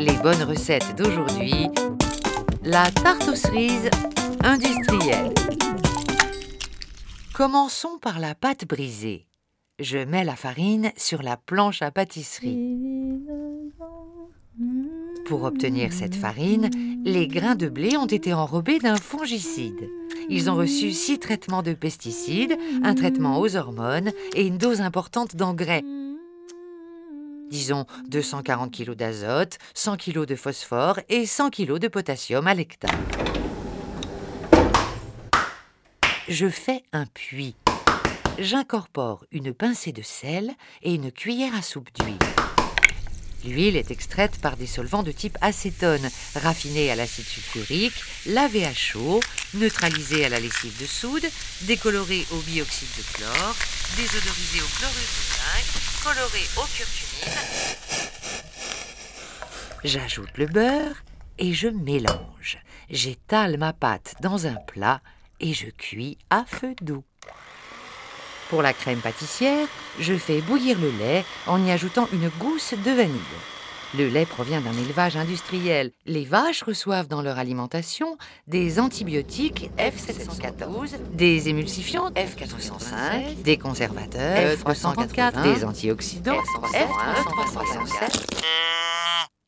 les bonnes recettes d'aujourd'hui, la tarte aux cerises industrielle. Commençons par la pâte brisée. Je mets la farine sur la planche à pâtisserie. Pour obtenir cette farine, les grains de blé ont été enrobés d'un fongicide. Ils ont reçu six traitements de pesticides, un traitement aux hormones et une dose importante d'engrais. Disons 240 kg d'azote, 100 kg de phosphore et 100 kg de potassium à l'hectare. Je fais un puits. J'incorpore une pincée de sel et une cuillère à soupe d'huile. L'huile est extraite par des solvants de type acétone, raffinée à l'acide sulfurique, lavée à chaud, neutralisée à la lessive de soude, décolorée au bioxyde de chlore, désodorisée au chlorure de zinc, colorée au curcumine. J'ajoute le beurre et je mélange. J'étale ma pâte dans un plat et je cuis à feu doux. Pour la crème pâtissière, je fais bouillir le lait en y ajoutant une gousse de vanille. Le lait provient d'un élevage industriel. Les vaches reçoivent dans leur alimentation des antibiotiques F714, des émulsifiants F405, des conservateurs F354, des antioxydants F307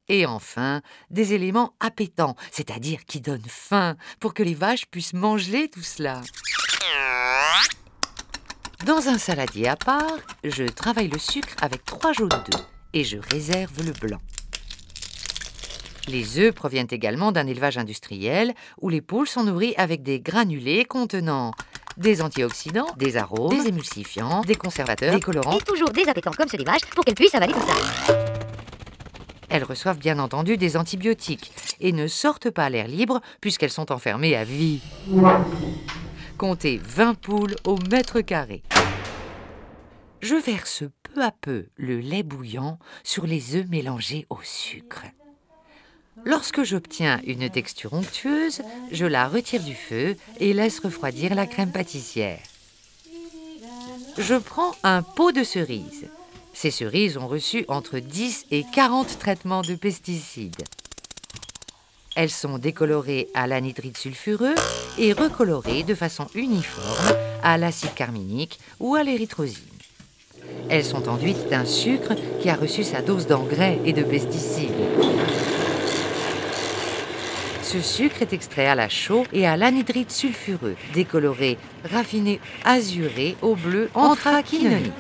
et enfin des éléments appétants, c'est-à-dire qui donnent faim, pour que les vaches puissent manger tout cela. Dans un saladier à part, je travaille le sucre avec trois jaunes d'œufs et je réserve le blanc. Les œufs proviennent également d'un élevage industriel où les poules sont nourries avec des granulés contenant des antioxydants, des arômes, des émulsifiants, des conservateurs, des colorants Et toujours des appétants comme ceux des vaches pour qu'elles puissent avaler tout ça. Elles reçoivent bien entendu des antibiotiques et ne sortent pas à l'air libre puisqu'elles sont enfermées à vie. Comptez 20 poules au mètre carré. Je verse peu à peu le lait bouillant sur les œufs mélangés au sucre. Lorsque j'obtiens une texture onctueuse, je la retire du feu et laisse refroidir la crème pâtissière. Je prends un pot de cerises. Ces cerises ont reçu entre 10 et 40 traitements de pesticides. Elles sont décolorées à l'anhydride sulfureux et recolorées de façon uniforme à l'acide carminique ou à l'érythrosine. Elles sont enduites d'un sucre qui a reçu sa dose d'engrais et de pesticides. Ce sucre est extrait à la chaux et à l'anhydride sulfureux, décoloré, raffiné, azuré au bleu anthraquinonique.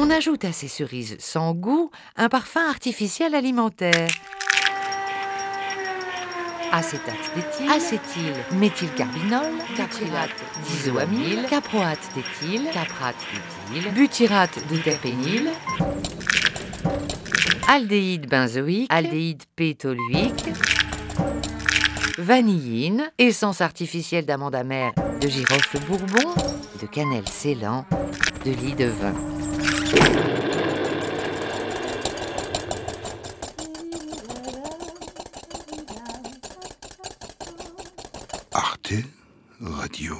On ajoute à ces cerises sans goût un parfum artificiel alimentaire. Acétate d'éthyle, acétyl méthylcarbinol, caprilate d'isoamyle, caproate d'éthyle, caprate d'éthyle, butyrate de terpényle, aldéhyde benzoïque, aldéhyde pétoluique, vanilline, essence artificielle d'amande amère, de girofle bourbon, de cannelle scellant, de lit de vin. Arte Radio.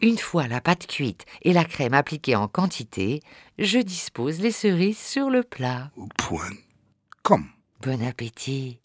Une fois la pâte cuite et la crème appliquée en quantité, je dispose les cerises sur le plat. Au point. Comme. Bon appétit